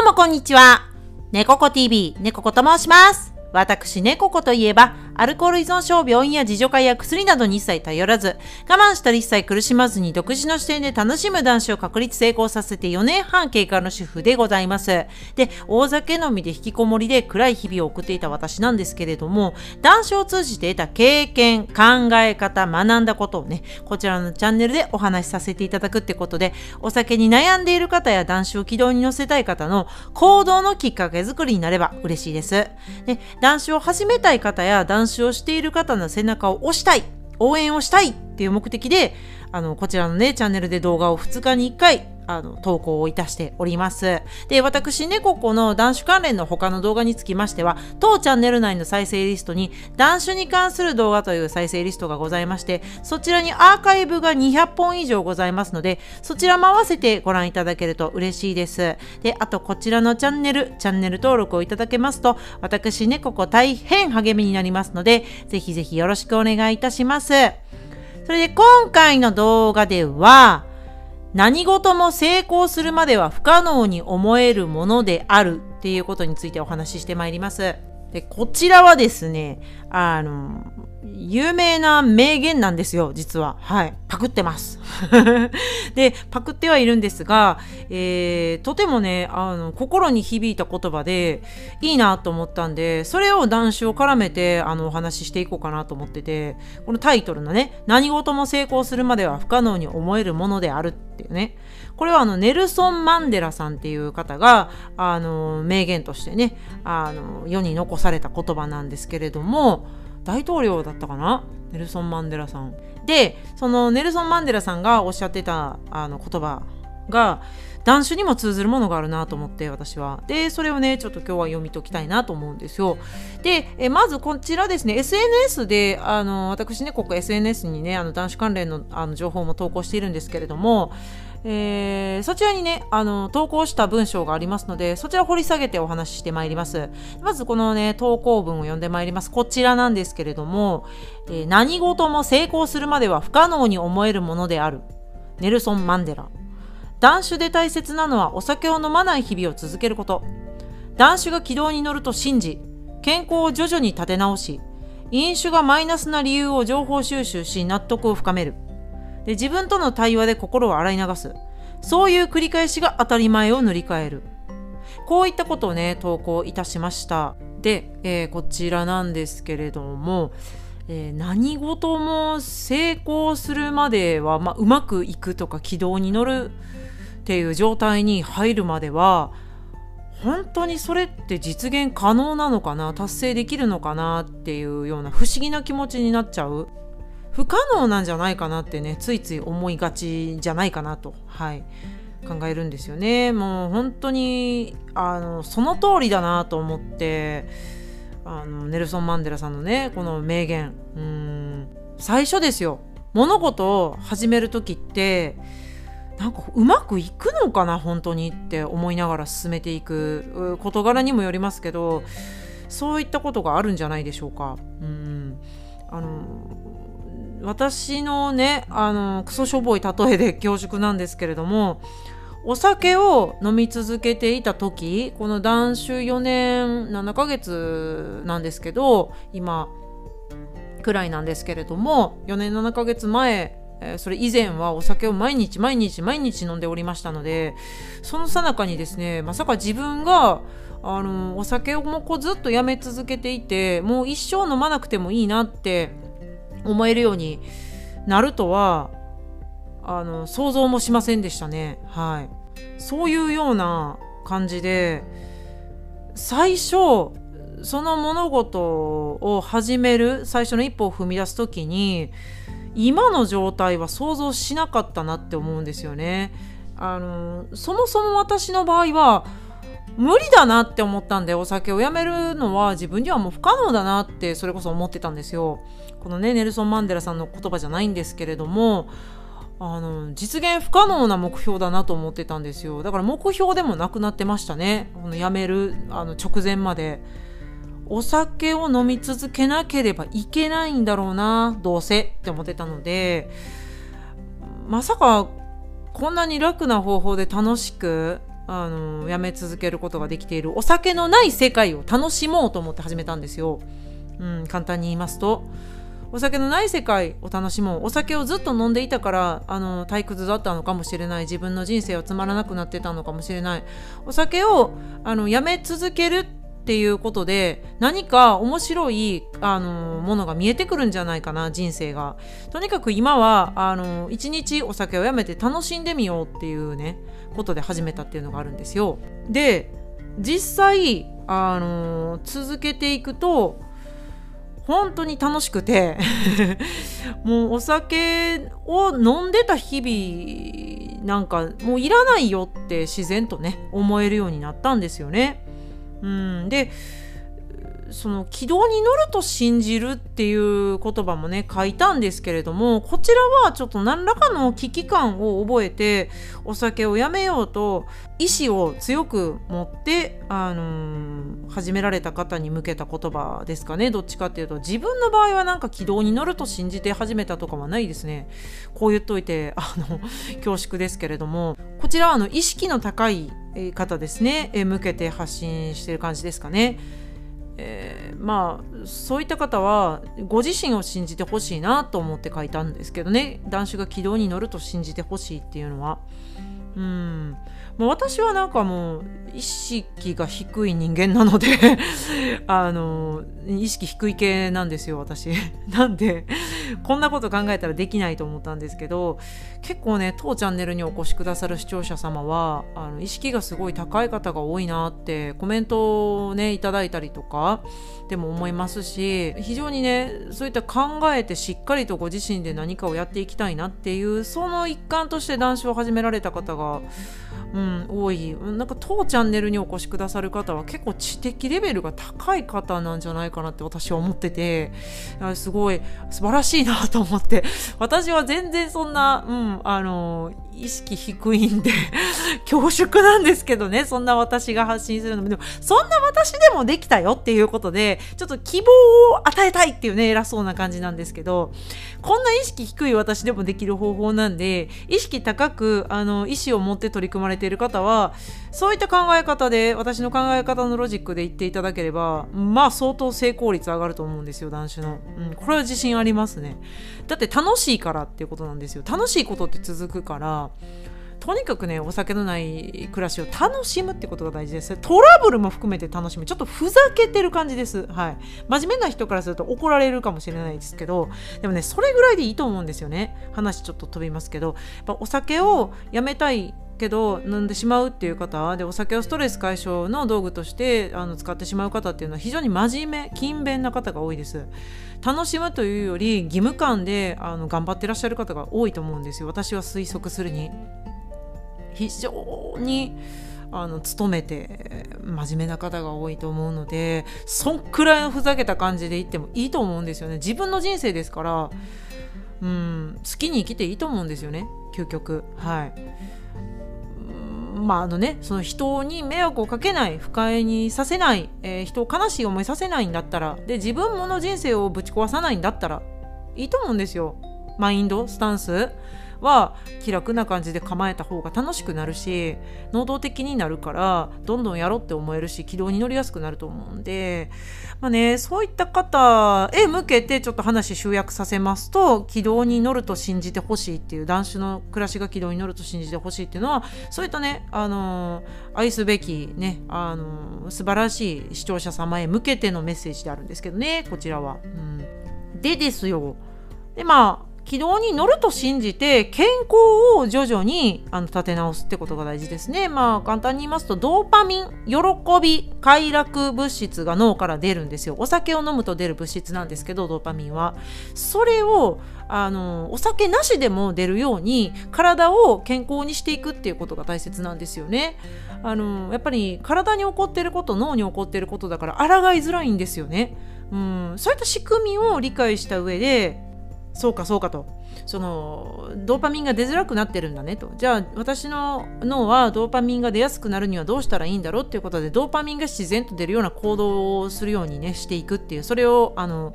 うもこんにちは。猫子 TV、猫子と申します。私、猫子といえば、アルコール依存症、病院や自助会や薬などに一切頼らず、我慢したり一切苦しまずに独自の視点で楽しむ男子を確立成功させて4年半経過の主婦でございます。で、大酒飲みで引きこもりで暗い日々を送っていた私なんですけれども、男子を通じて得た経験、考え方、学んだことをね、こちらのチャンネルでお話しさせていただくってことで、お酒に悩んでいる方や男子を軌道に乗せたい方の行動のきっかけ作りになれば嬉しいです。で、男子を始めたい方や男子をしている方の背中を押したい、応援をしたいっていう目的で、あの、こちらのね、チャンネルで動画を2日に1回、あの、投稿をいたしております。で、私、猫子の男子関連の他の動画につきましては、当チャンネル内の再生リストに、男子に関する動画という再生リストがございまして、そちらにアーカイブが200本以上ございますので、そちらも合わせてご覧いただけると嬉しいです。で、あと、こちらのチャンネル、チャンネル登録をいただけますと、私、猫子大変励みになりますので、ぜひぜひよろしくお願いいたします。それで、今回の動画では、何事も成功するまでは不可能に思えるものであるっていうことについてお話ししてまいります。で、こちらはですね、あの、有名な名言なんですよ、実は。はい。パクってます。で、パクってはいるんですが、えー、とてもね、あの、心に響いた言葉で、いいなと思ったんで、それを男子を絡めて、あの、お話ししていこうかなと思ってて、このタイトルのね、何事も成功するまでは不可能に思えるものであるっていうね、これはあの、ネルソン・マンデラさんっていう方が、あの、名言としてね、あの、世に残された言葉なんですけれども、大統領だったかな？ネルソン・マンデラさん。で、そのネルソン・マンデラさんがおっしゃってたあの言葉が、男子にも通ずるものがあるなと思って私は。で、それをね、ちょっと今日は読み解きたいなと思うんですよ。で、えまずこちらですね、SNS で、あの、私ね、ここ SNS にね、あの男子関連のあの情報も投稿しているんですけれども、えー、そちらにね、あの、投稿した文章がありますので、そちら掘り下げてお話ししてまいります。まずこのね、投稿文を読んでまいります。こちらなんですけれども、えー何事も成功するまでは不可能に思えるものである。ネルソン・マンデラ。断酒で大切なのはお酒を飲まない日々を続けること。断酒が軌道に乗ると信じ、健康を徐々に立て直し、飲酒がマイナスな理由を情報収集し納得を深める。で自分との対話で心を洗い流す。そういう繰り返しが当たり前を塗り替える。こういったことをね、投稿いたしました。で、えーこちらなんですけれども、えー何事も成功するまでは、まあ、うまくいくとか軌道に乗るっていう状態に入るまでは本当にそれって実現可能なのかな？達成できるのかな？っていうような不思議な気持ちになっちゃう不可能なんじゃないかなってねついつい思いがちじゃないかなとはい考えるんですよねもう本当にあのその通りだなと思ってあのネルソン・マンデラさんのねこの名言うん最初ですよ物事を始める時ってなんかうまくいくのかな本当にって思いながら進めていく事柄にもよりますけどそういったことがあるんじゃないでしょうか。うんあの私のねあのクソしょぼい例えで恐縮なんですけれどもお酒を飲み続けていた時この断酒4年7ヶ月なんですけど今くらいなんですけれども4年7ヶ月前それ以前はお酒を毎日毎日毎日飲んでおりましたのでその最中にですねまさか自分があのお酒をもうこうずっとやめ続けていてもう一生飲まなくてもいいなって思えるようになるとはあの想像もしませんでしたねはいそういうような感じで最初その物事を始める最初の一歩を踏み出す時に今の状態は想像しなかったなって思うんですよね。あのそもそも私の場合は無理だなって思ったんでお酒をやめるのは自分にはもう不可能だなってそれこそ思ってたんですよ。このねネルソン・マンデラさんの言葉じゃないんですけれどもあの実現不可能な目標だなと思ってたんですよ。だから目標でもなくなってましたね。このやめるあの直前まで。お酒を飲み続けなければいけないんだろうなどうせって思ってたのでまさかこんなに楽な方法で楽しくあのやめ続けることができているお酒のない世界を楽しもうと思って始めたんですよ。うん、簡単に言いますとお酒のない世界を楽しもう。お酒をずっと飲んでいたからあの退屈だったのかもしれない。自分の人生はつまらなくなってたのかもしれない。お酒をあのやめ続けるっていうことで何か面白いあのものが見えてくるんじゃないかな人生が。とにかく今はあの一日お酒をやめて楽しんでみようっていうねことで始めたっていうのがあるんですよ。で実際あの続けていくと本当に楽しくて もうお酒を飲んでた日々なんかもういらないよって自然とね思えるようになったんですよね。うん、でその軌道に乗ると信じるっていう言葉もね書いたんですけれどもこちらはちょっと何らかの危機感を覚えてお酒をやめようと意志を強く持って、あのー、始められた方に向けた言葉ですかね。どっちかっていうと自分の場合はなんか軌道に乗ると信じて始めたとかはないですね。こう言っといてあの恐縮ですけれどもこちらはあの意識の高い方ですね。向けて発信してる感じですかね。えー、まあそういった方はご自身を信じてほしいなと思って書いたんですけどね。男子が軌道に乗ると信じてほしいっていうのは。うん。もう私はなんかもう意識が低い人間なので あの意識低い系なんですよ私。なんでこんなこと考えたらできないと思ったんですけど結構ね当チャンネルにお越しくださる視聴者様はあの意識がすごい高い方が多いなってコメントをねいただいたりとかでも思いますし非常にねそういった考えてしっかりとご自身で何かをやっていきたいなっていうその一環として男子を始められた方がうん、多い。なんか当チャンネルにお越しくださる方は結構知的レベルが高い方なんじゃないかなって私は思っててすごい素晴らしいなと思って。私は全然そんな、うん、あの意識低いんで恐縮なんですけどね。そんな私が発信するのも。でもそんな私でもできたよっていうことでちょっと希望を与えたいっていうね偉そうな感じなんですけどこんな意識低い私でもできる方法なんで意識高くあの意思を持って取り組まれまれている方はそういった考え方で私の考え方のロジックで言っていただければまあ相当成功率上がると思うんですよ男子の、うん、これは自信ありますね。だって楽しいからっていうことなんですよ。楽しいことって続くからとにかくねお酒のない暮らしを楽しむってことが大事です。トラブルも含めて楽しむ。ちょっとふざけてる感じです。はい。真面目な人からすると怒られるかもしれないですけどでもねそれぐらいでいいと思うんですよね。話ちょっと飛びますけど。やっぱお酒をやめたいけど飲んでしまうっていう方でお酒をストレス解消の道具としてあの使ってしまう方っていうのは非常に真面目勤勉な方が多いです。楽しむというより義務感であの頑張ってらっしゃる方が多いと思うんですよ。私は推測するに。非常にあの勤めて真面目な方が多いと思うのでそんくらいのふざけた感じで言ってもいいと思うんですよね。自分の人生ですからうん好きに生きていいと思うんですよね究極。はい。まああのね、その人に迷惑をかけない不快にさせない、えー、人を悲しい思いさせないんだったらで自分もの人生をぶち壊さないんだったらいいと思うんですよ。マインドスタンス。は気楽な感じで構えた方が楽しくなるし能動的になるからどんどんやろうって思えるし軌道に乗りやすくなると思うんで、まあね、そういった方へ向けてちょっと話集約させますと軌道に乗ると信じてほしいっていう男子の暮らしが軌道に乗ると信じてほしいっていうのはそういったね、あの愛すべきね、あの素晴らしい視聴者様へ向けてのメッセージであるんですけどねこちらは。うん、でですよでまあ軌道に乗ると信じて健康を徐々にあの立て直すってことが大事ですね。まあ簡単に言いますとドーパミン喜び快楽物質が脳から出るんですよ。お酒を飲むと出る物質なんですけどドーパミンは。それをあのお酒なしでも出るように体を健康にしていくっていうことが大切なんですよね。あのやっぱり体に起こってること脳に起こってることだから抗いづらいんですよね。うん、そういった仕組みを理解した上でそうかそうかと。そのドーパミンが出づらくなってるんだねと。じゃあ私の脳はドーパミンが出やすくなるにはどうしたらいいんだろうっていうことでドーパミンが自然と出るような行動をするようにねしていくっていうそれをあの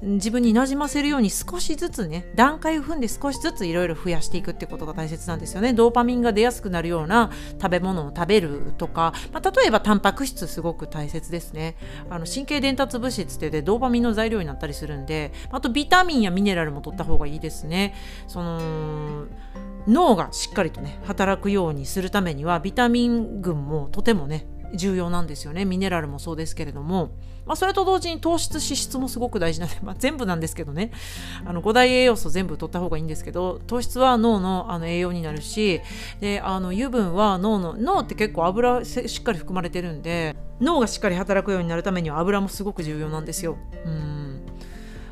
自分になじませるように少しずつね段階を踏んで少しずついろいろ増やしていくってことが大切なんですよね。ドーパミンが出やすくなるような食べ物を食べるとか、まあ、例えばタンパク質すごく大切ですね。あの神経伝達物質ってでドーパミンの材料になったりするんであとビタミンやミネラルも取った方がいいですね。その脳がしっかりとね働くようにするためにはビタミン群もとてもね重要なんですよね。ミネラルもそうですけれども、まあ、それと同時に糖質脂質もすごく大事なんで、まあ、全部なんですけどね。あの5大栄養素全部取った方がいいんですけど糖質は脳のあの栄養になるしであの油分は脳の脳って結構油しっかり含まれてるんで脳がしっかり働くようになるためには油もすごく重要なんですよ。うん。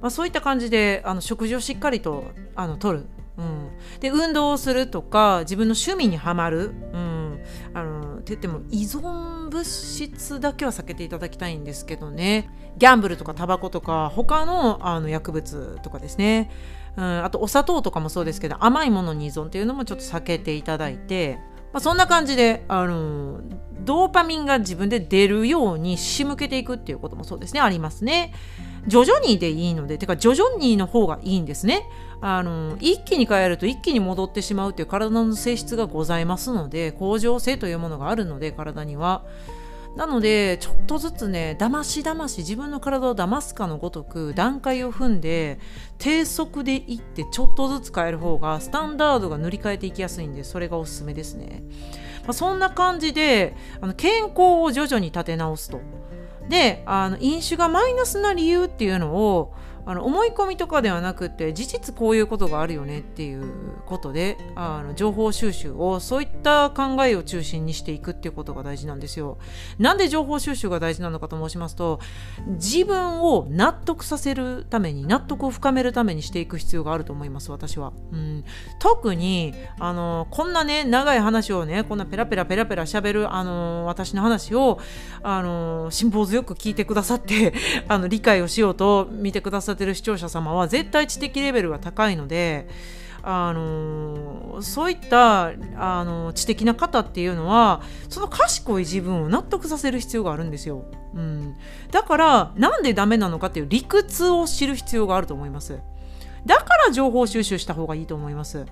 まあ、そういった感じであの食事をしっかりとあの取る。うん、で運動をするとか自分の趣味にはまる、う、言っても依存物質だけは避けていただきたいんですけどね。ギャンブルとかタバコとか他のあの薬物とかですね、うん、あとお砂糖とかもそうですけど甘いものに依存っていうのもちょっと避けていただいて、まあ、そんな感じであのドーパミンが自分で出るように仕向けていくっていうこともそうですね。ありますね。徐々にでいいのでてか徐々にの方がいいんですね。あの一気に変えると一気に戻ってしまうという体の性質がございますので恒常性というものがあるので体には。なのでちょっとずつねだましだまし自分の体をだますかのごとく段階を踏んで低速でいってちょっとずつ変える方がスタンダードが塗り替えていきやすいんでそれがおすすめですね、まあ、そんな感じであの健康を徐々に立て直すと。であの飲酒がマイナスな理由っていうのをあの思い込みとかではなくて事実こういうことがあるよねっていうことであの情報収集をそういった考えを中心にしていくっていうことが大事なんですよ。なんで情報収集が大事なのかと申しますと自分を納得させるために納得を深めるためにしていく必要があると思います私は。うん、特にあのこんなね長い話をねこんなペラペラペラペラ喋るあの私の話をあの辛抱強く聞いてくださって あの理解をしようと見てくださってる視聴者様は絶対知的レベルが高いのであのそういったあの知的な方っていうのはその賢い自分を納得させる必要があるんですよ、うん、だからなんでダメなのかっていう理屈を知る必要があると思います。だから情報収集した方がいいと思います。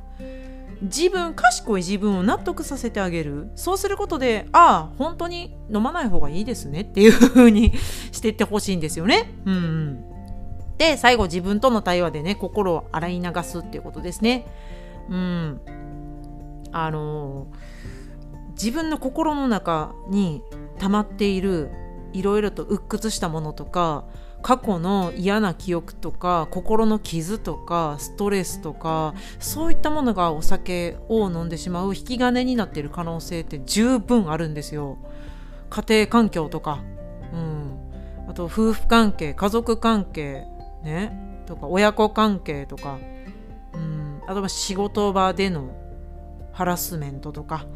自分賢い自分を納得させてあげる。そうすることでああ本当に飲まない方がいいですねっていう風にしていってほしいんですよね。うん、うん。で最後自分との対話でね心を洗い流すっていうことですね。うんあの自分の心の中に溜まっているいろいろと鬱屈したものとか過去の嫌な記憶とか心の傷とかストレスとかそういったものがお酒を飲んでしまう引き金になっている可能性って十分あるんですよ。家庭環境とか、うん、あと夫婦関係家族関係ねとか親子関係とかうんあとは仕事場でのハラスメントとか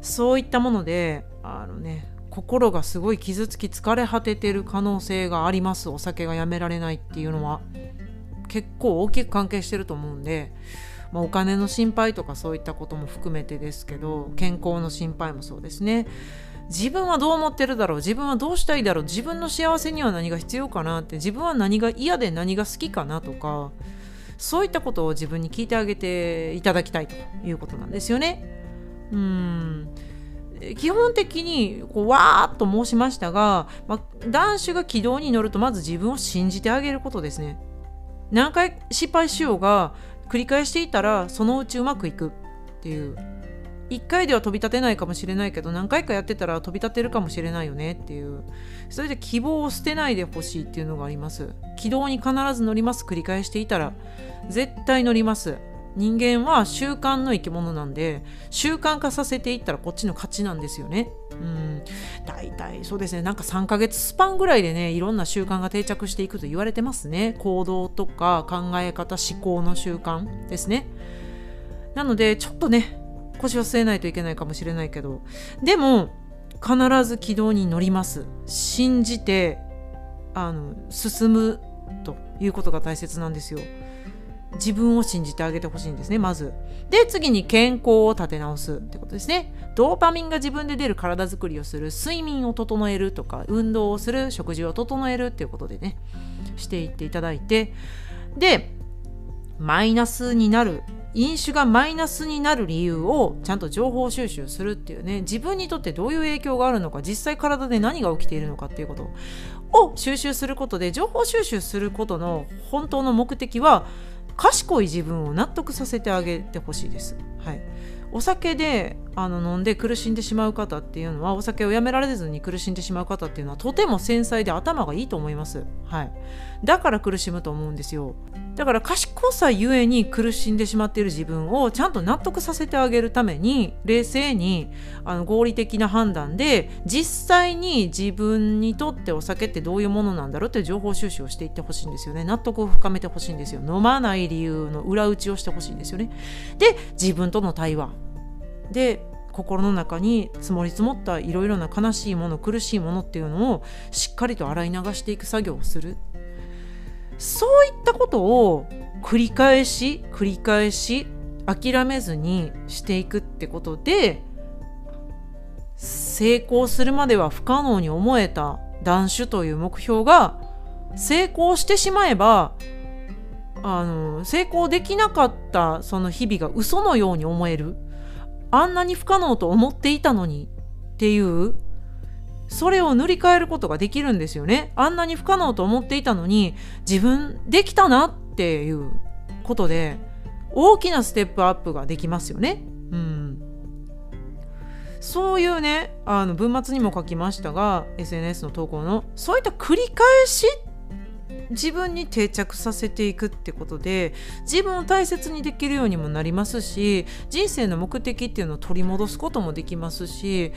そういったものであのね心がすごい傷つき疲れ果ててる可能性があります。お酒がやめられないっていうのは結構大きく関係してると思うんで、まあ、お金の心配とかそういったことも含めてですけど健康の心配もそうですね。自分はどう思ってるだろう自分はどうしたいだろう自分の幸せには何が必要かなって自分は何が嫌で何が好きかなとかそういったことを自分に聞いてあげていただきたいということなんですよね。うん基本的にこうわーっと申しましたが、まあ、男子が軌道に乗るとまず自分を信じてあげることですね。何回失敗しようが繰り返していたらそのうちうまくいくっていう1回では飛び立てないかもしれないけど何回かやってたら飛び立てるかもしれないよねっていう。それで希望を捨てないでほしいっていうのがあります。軌道に必ず乗ります。繰り返していたら。絶対乗ります。人間は習慣の生き物なんで習慣化させていったらこっちの勝ちなんですよね。うん。大体そうですね。なんか3ヶ月スパンぐらいでねいろんな習慣が定着していくと言われてますね。行動とか考え方思考の習慣ですね。なのでちょっとね腰は据えないといけないかもしれないけどでも必ず軌道に乗ります。信じてあの進むということが大切なんですよ。自分を信じてあげてほしいんですねまず。で次に健康を立て直すってことですね。ドーパミンが自分で出る体づくりをする睡眠を整えるとか運動をする食事を整えるっていうことでねしていっていただいて。でマイナスになる飲酒がマイナスになる理由をちゃんと情報収集するっていうね。自分にとってどういう影響があるのか実際体で何が起きているのかっていうことを収集することで情報収集することの本当の目的は賢い自分を納得させてあげてほしいです。はい。お酒であの飲んで苦しんでしまう方っていうのはお酒をやめられずに苦しんでしまう方っていうのはとても繊細で頭がいいと思います、はい、だから苦しむと思うんですよ。だから賢さゆえに苦しんでしまっている自分をちゃんと納得させてあげるために冷静にあの合理的な判断で実際に自分にとってお酒ってどういうものなんだろうって情報収集をしていってほしいんですよね。納得を深めてほしいんですよ。飲まない理由の裏打ちをしてほしいんですよね。で自分との対話。で心の中に積もり積もったいろいろな悲しいもの苦しいものっていうのをしっかりと洗い流していく作業をする。そういったことを繰り返し繰り返し諦めずにしていくってことで成功するまでは不可能に思えた断酒という目標が成功してしまえばあの成功できなかったその日々が嘘のように思える。あんなに不可能と思っていたのにっていうそれを塗り替えることができるんですよね。あんなに不可能と思っていたのに自分できたなっていうことで大きなステップアップができますよね。うん。そういうねあの文末にも書きましたが SNS の投稿のそういった繰り返し自分に定着させていくってことで自分を大切にできるようにもなりますし人生の目的っていうのを取り戻すこともできますし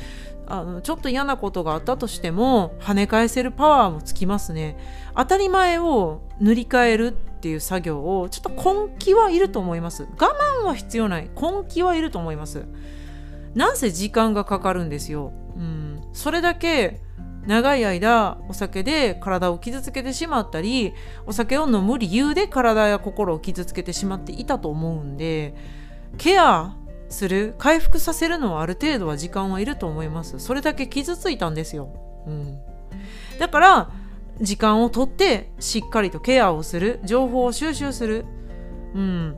あのちょっと嫌なことがあったとしても跳ね返せるパワーもつきますね。当たり前を塗り替えるっていう作業をちょっと根気はいると思います。我慢は必要ない。根気はいると思います。なんせ時間がかかるんですよ、うん、それだけ長い間お酒で体を傷つけてしまったりお酒を飲む理由で体や心を傷つけてしまっていたと思うんでケアする回復させるのはある程度は時間はいると思います。それだけ傷ついたんですよ、うん、だから時間をとってしっかりとケアをする情報を収集する、うん、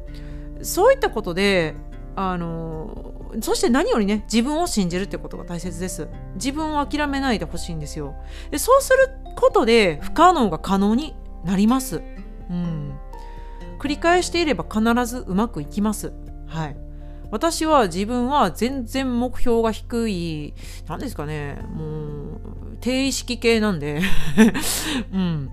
そういったことであのそして何よりね自分を信じるってことが大切です。自分を諦めないでほしいんですよ。でそうすることで不可能が可能になります。うん。繰り返していれば必ずうまくいきます。はい。私は自分は全然目標が低い何ですかねもう低意識系なんで うん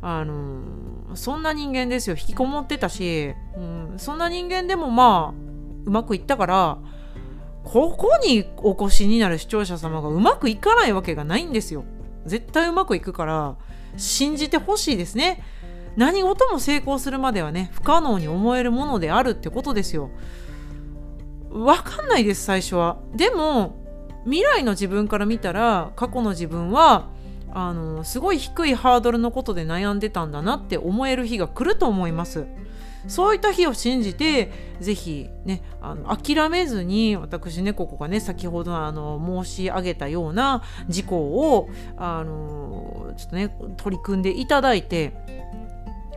あのそんな人間ですよ引きこもってたし、うん、そんな人間でもまあうまくいったからここにお越しになる視聴者様がうまくいかないわけがないんですよ。絶対うまくいくから信じてほしいですね。何事も成功するまではね不可能に思えるものであるってことですよ。わかんないです最初は。でも未来の自分から見たら過去の自分はあのすごい低いハードルのことで悩んでたんだなって思える日が来ると思います。そういった日を信じてぜひねあの諦めずに私ねここがね先ほどあの申し上げたような事項をあのちょっとね取り組んでいただいて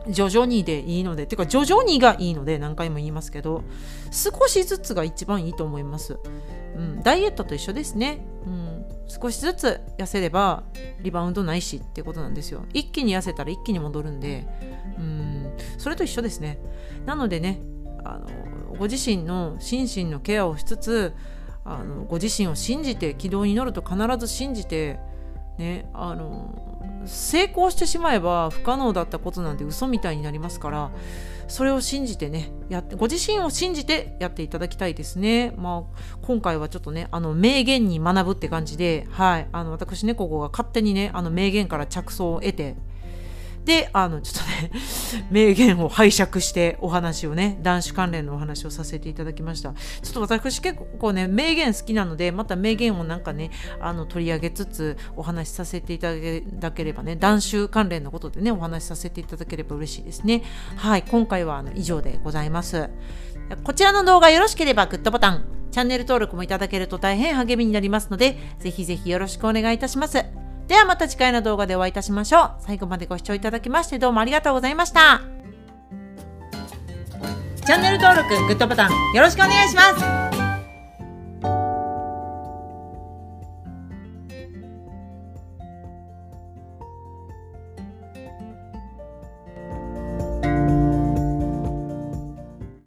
徐々にでいいのでてか徐々にがいいので何回も言いますけど少しずつが一番いいと思います、うん、ダイエットと一緒ですね、うん、少しずつ痩せればリバウンドないしってことなんですよ。一気に痩せたら一気に戻るんでうんそれと一緒ですね。なのでねあのご自身の心身のケアをしつつあのご自身を信じて軌道に乗ると必ず信じてねあの成功してしまえば不可能だったことなんて嘘みたいになりますからそれを信じてねやってご自身を信じてやっていただきたいですね。まあ、今回はちょっとねあの名言に学ぶって感じで、はい、あの私ねここが勝手にねあの名言から着想を得てで、あの、ちょっとね、名言を拝借してお話をね、男子関連のお話をさせていただきました。ちょっと私結構ね、名言好きなので、また名言をなんかね、あの、取り上げつつお話しさせていただければね、男子関連のことでね、お話しさせていただければ嬉しいですね。はい、今回はあの以上でございます。こちらの動画よろしければグッドボタン、チャンネル登録もいただけると大変励みになりますので、ぜひぜひよろしくお願いいたします。ではまた次回の動画でお会いいたしましょう。最後までご視聴いただきましてどうもありがとうございました。チャンネル登録、グッドボタンよろしくお願いします。